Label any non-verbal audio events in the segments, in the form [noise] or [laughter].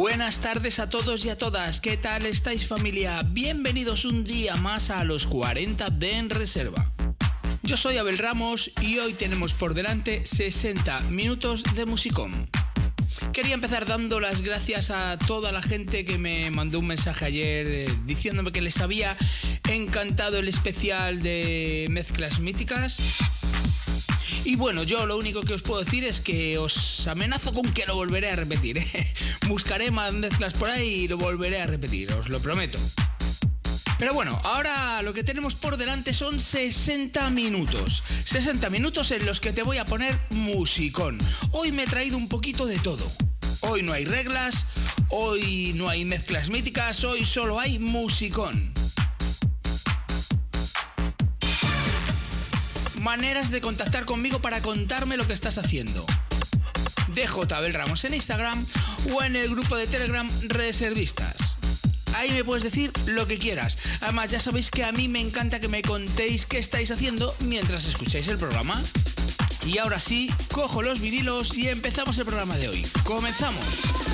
Buenas tardes a todos y a todas, ¿qué tal estáis familia? Bienvenidos un día más a los 40 de En Reserva. Yo soy Abel Ramos y hoy tenemos por delante 60 minutos de musicón. Quería empezar dando las gracias a toda la gente que me mandó un mensaje ayer eh, diciéndome que les había encantado el especial de mezclas míticas. Y bueno, yo lo único que os puedo decir es que os amenazo con que lo volveré a repetir. ¿eh? [laughs] Buscaré más mezclas por ahí y lo volveré a repetir, os lo prometo. Pero bueno, ahora lo que tenemos por delante son 60 minutos. 60 minutos en los que te voy a poner musicón. Hoy me he traído un poquito de todo. Hoy no hay reglas, hoy no hay mezclas míticas, hoy solo hay musicón. Maneras de contactar conmigo para contarme lo que estás haciendo. DJ Abel Ramos en Instagram o en el grupo de Telegram Reservistas. Ahí me puedes decir lo que quieras. Además, ya sabéis que a mí me encanta que me contéis qué estáis haciendo mientras escucháis el programa. Y ahora sí, cojo los vinilos y empezamos el programa de hoy. ¡Comenzamos!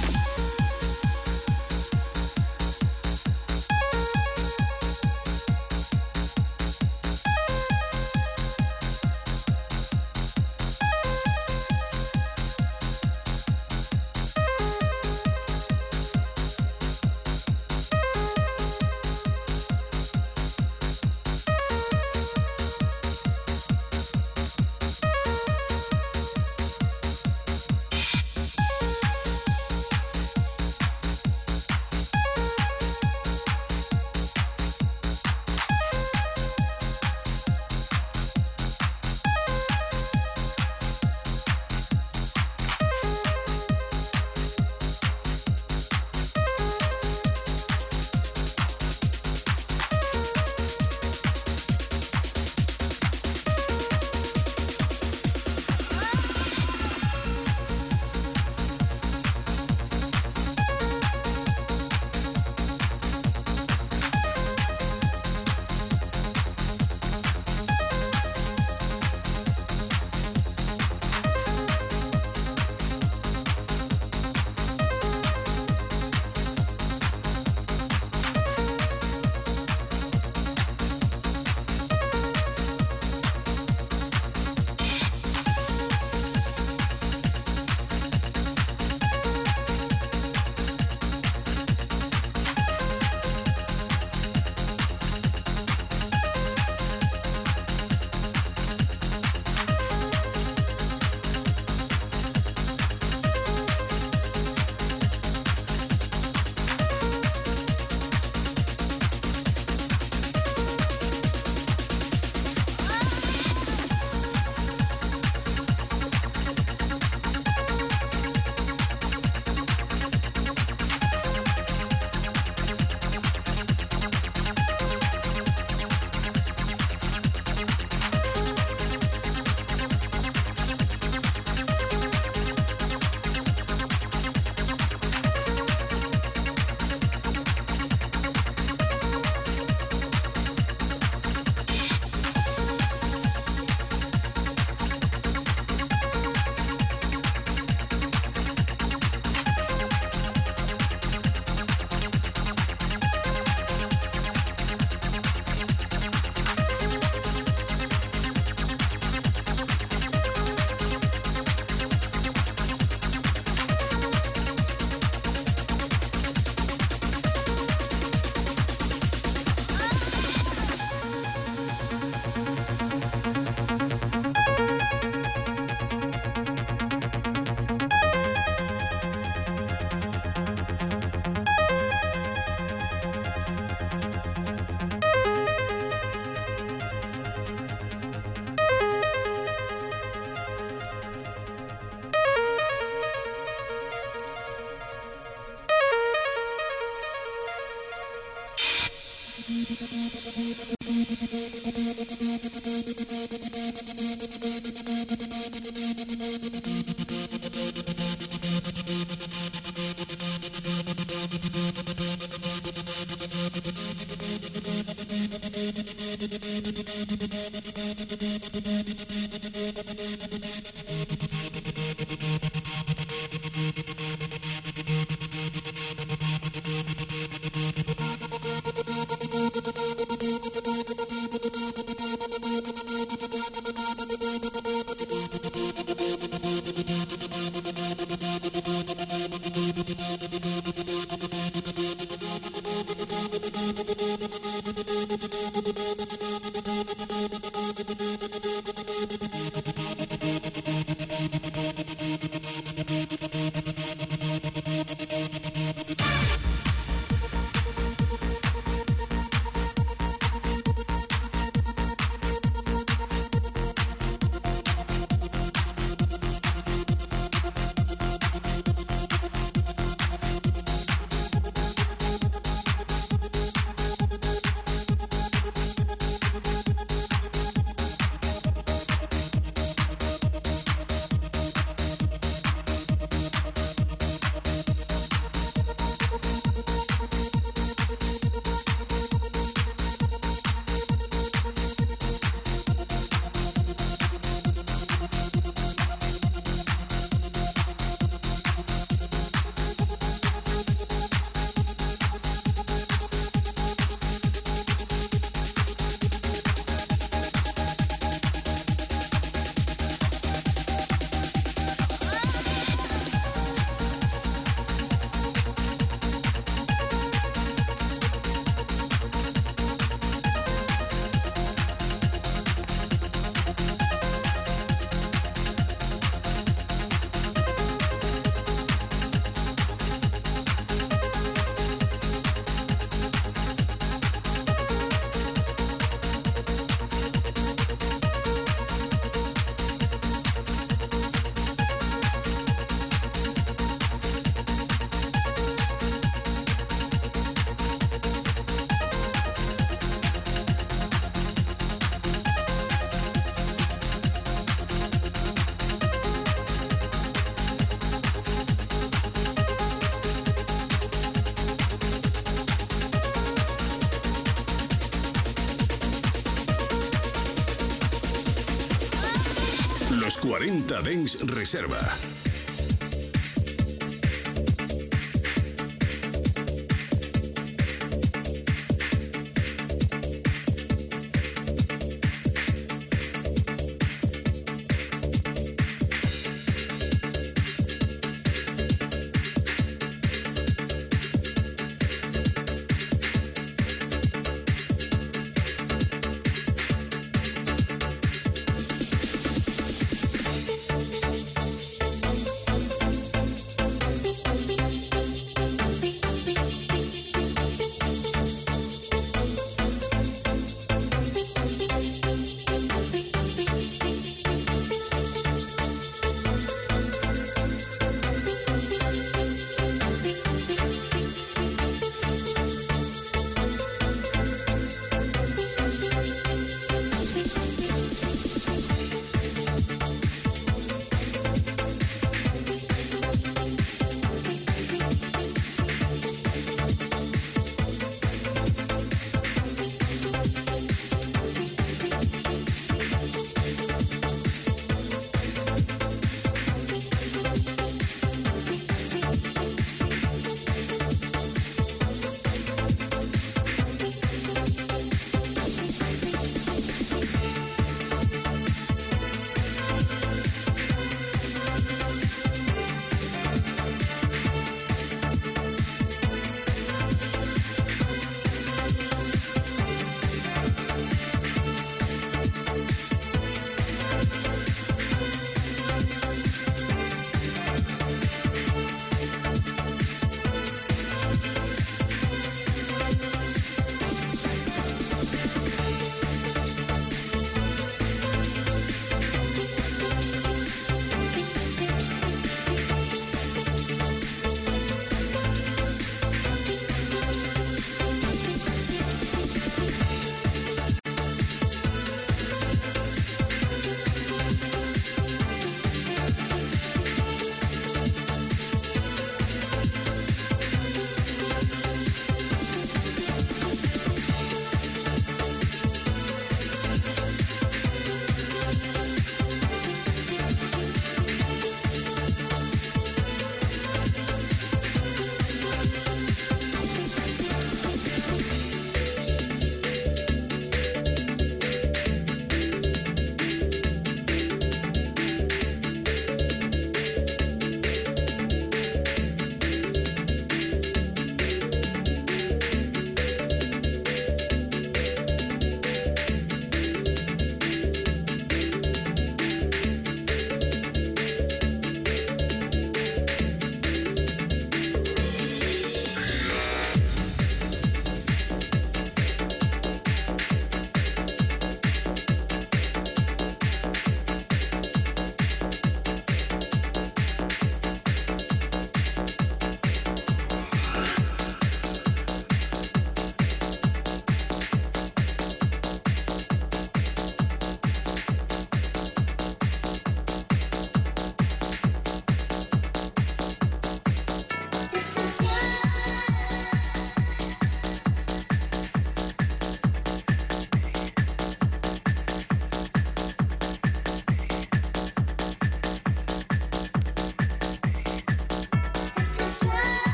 40 Dens Reserva.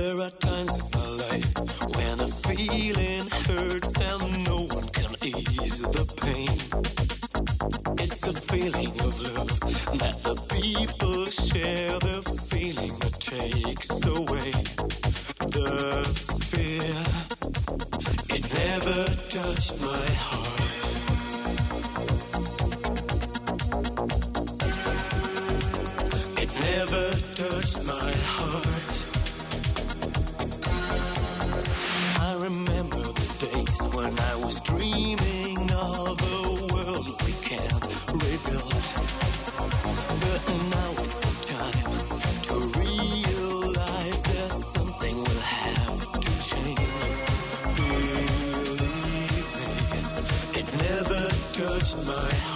There are times in my life when a feeling hurts and no one can ease the pain. It's a feeling of love that the people share, the feeling that takes away the fear. It never touched my heart. It never touched my heart. remember the days when I was dreaming of a world we can't rebuild. But now it's time to realize that something will have to change. Believe me, it never touched my heart.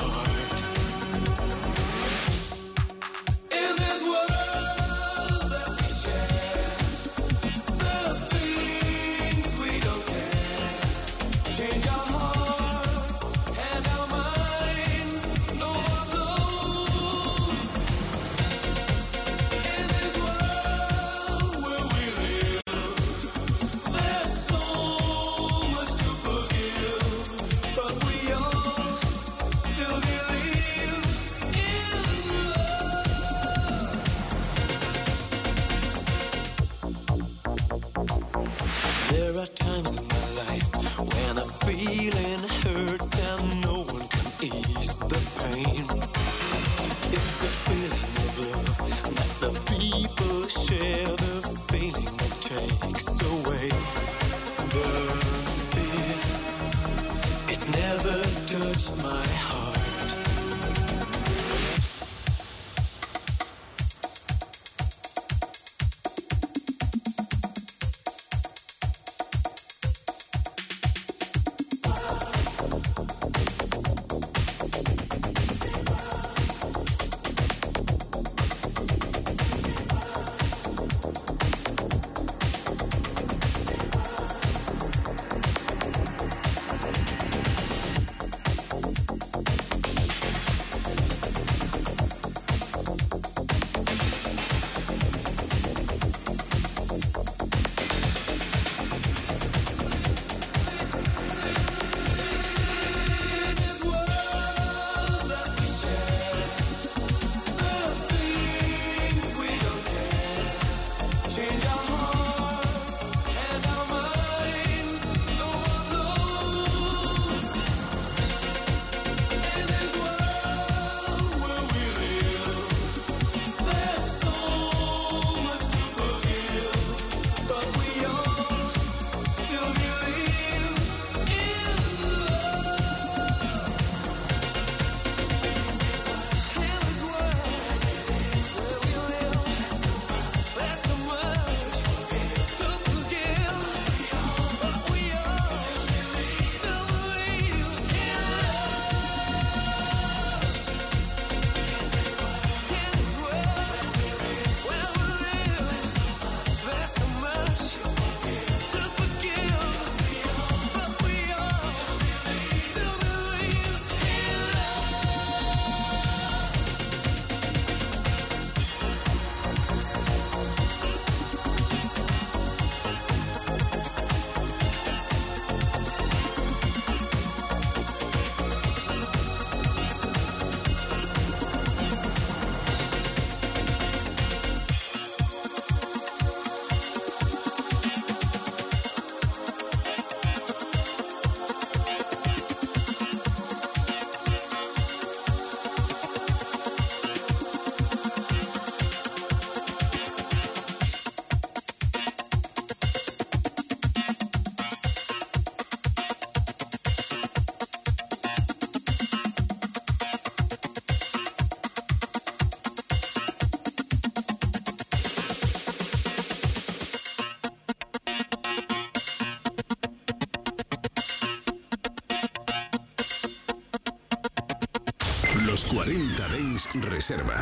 Reserva.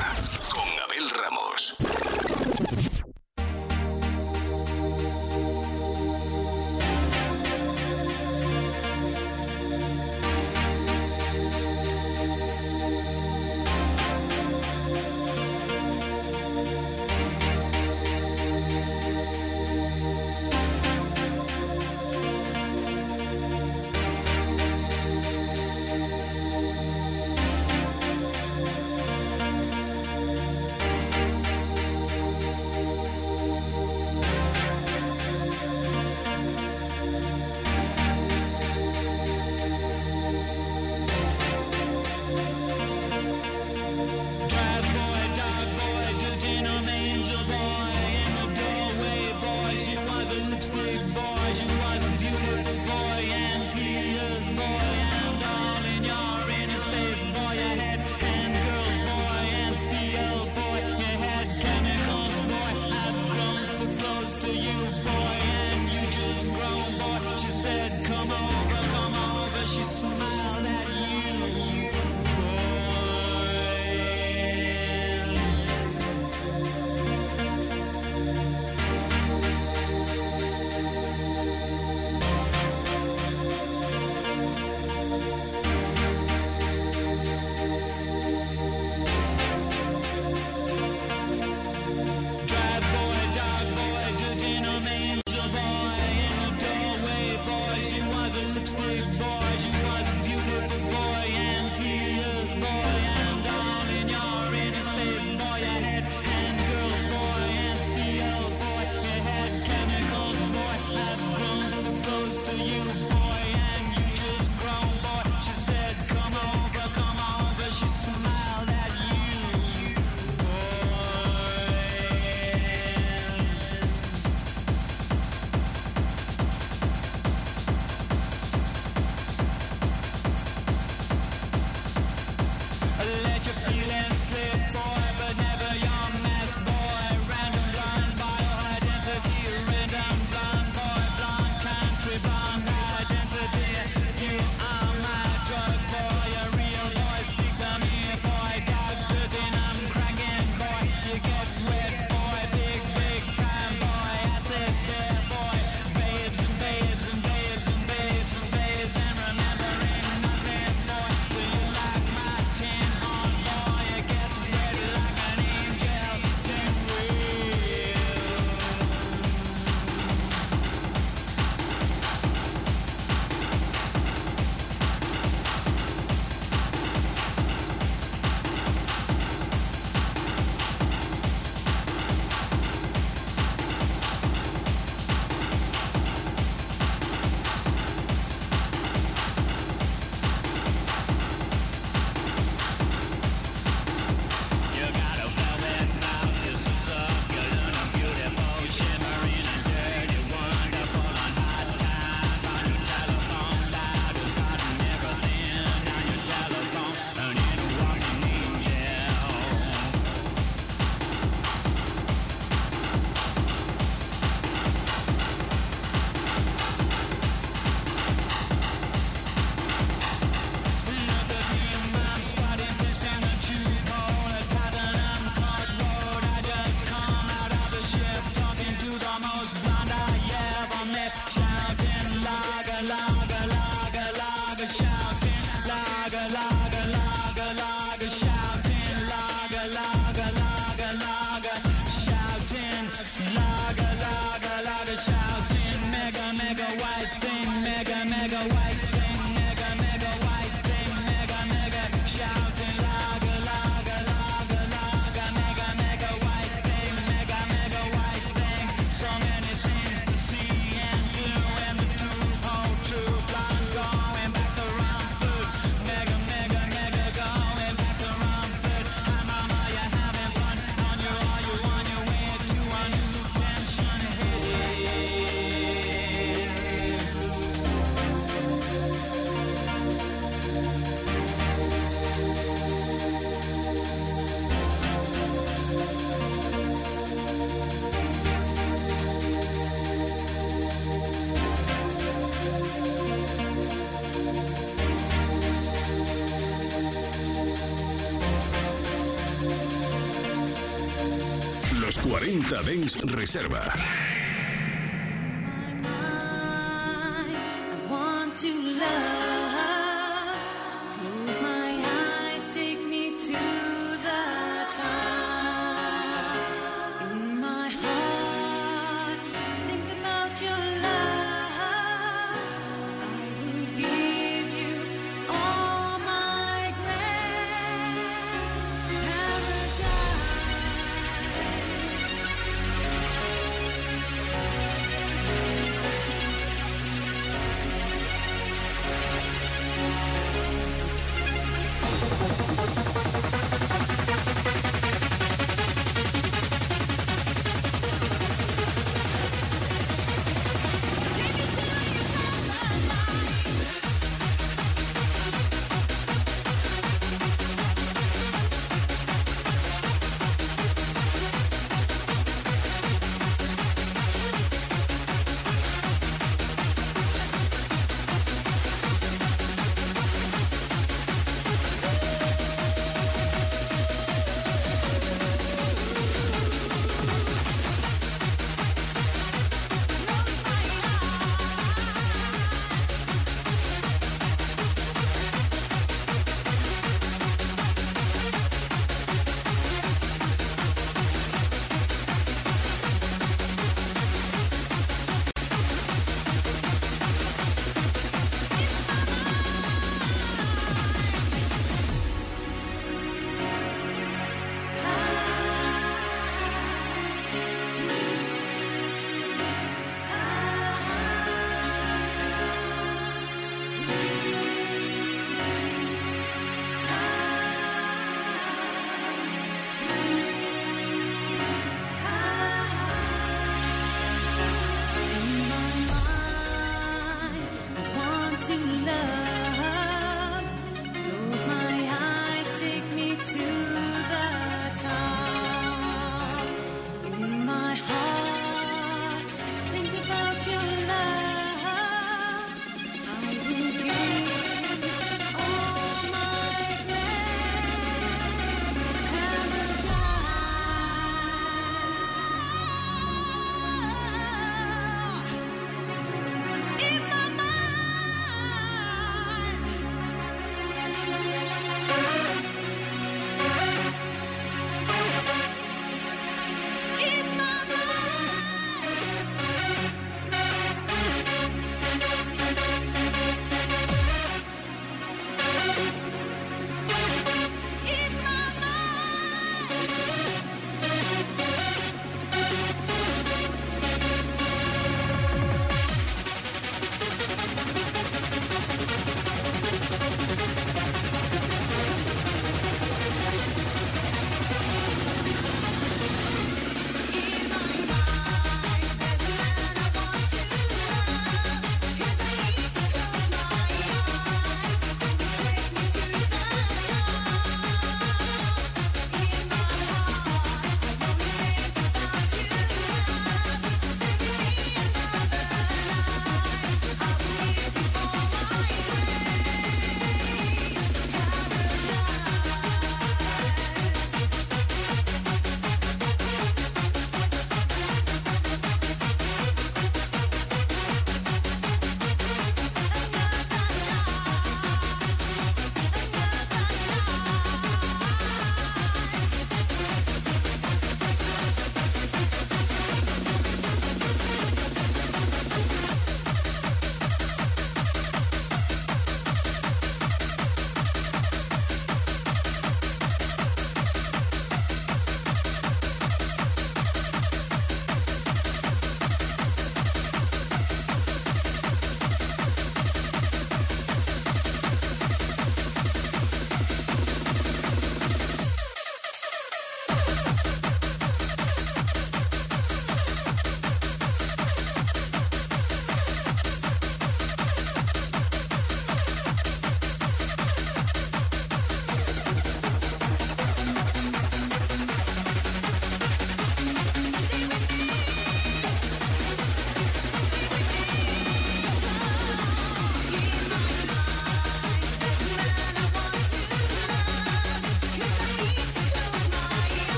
40 Dens Reserva.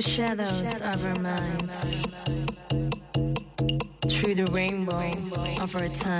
The shadows of our minds, through the rainbow of our time.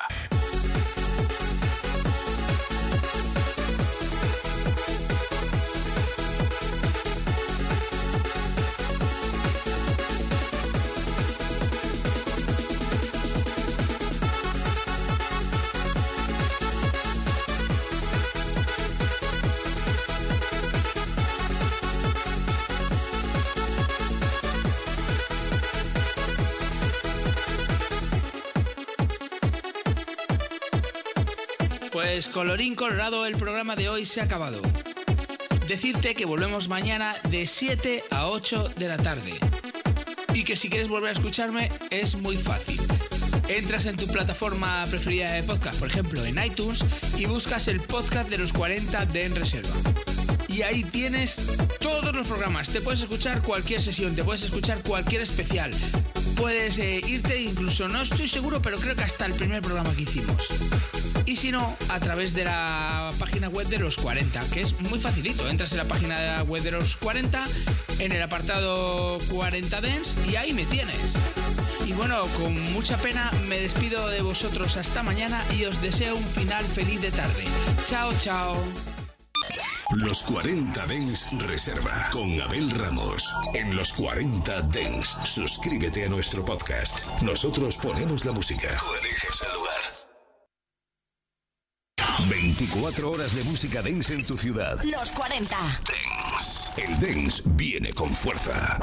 Pues colorín colorado, el programa de hoy se ha acabado. Decirte que volvemos mañana de 7 a 8 de la tarde. Y que si quieres volver a escucharme es muy fácil. Entras en tu plataforma preferida de podcast, por ejemplo en iTunes, y buscas el podcast de los 40 de En Reserva. Y ahí tienes todos los programas. Te puedes escuchar cualquier sesión, te puedes escuchar cualquier especial. Puedes eh, irte, incluso no estoy seguro, pero creo que hasta el primer programa que hicimos. Y si no, a través de la página web de los 40, que es muy facilito. Entras en la página web de los 40, en el apartado 40 Dens, y ahí me tienes. Y bueno, con mucha pena me despido de vosotros hasta mañana y os deseo un final feliz de tarde. Chao, chao. Los 40 Dens Reserva con Abel Ramos. En los 40 Dens, suscríbete a nuestro podcast. Nosotros ponemos la música. 24 horas de música dance en tu ciudad. Los 40. El dance viene con fuerza.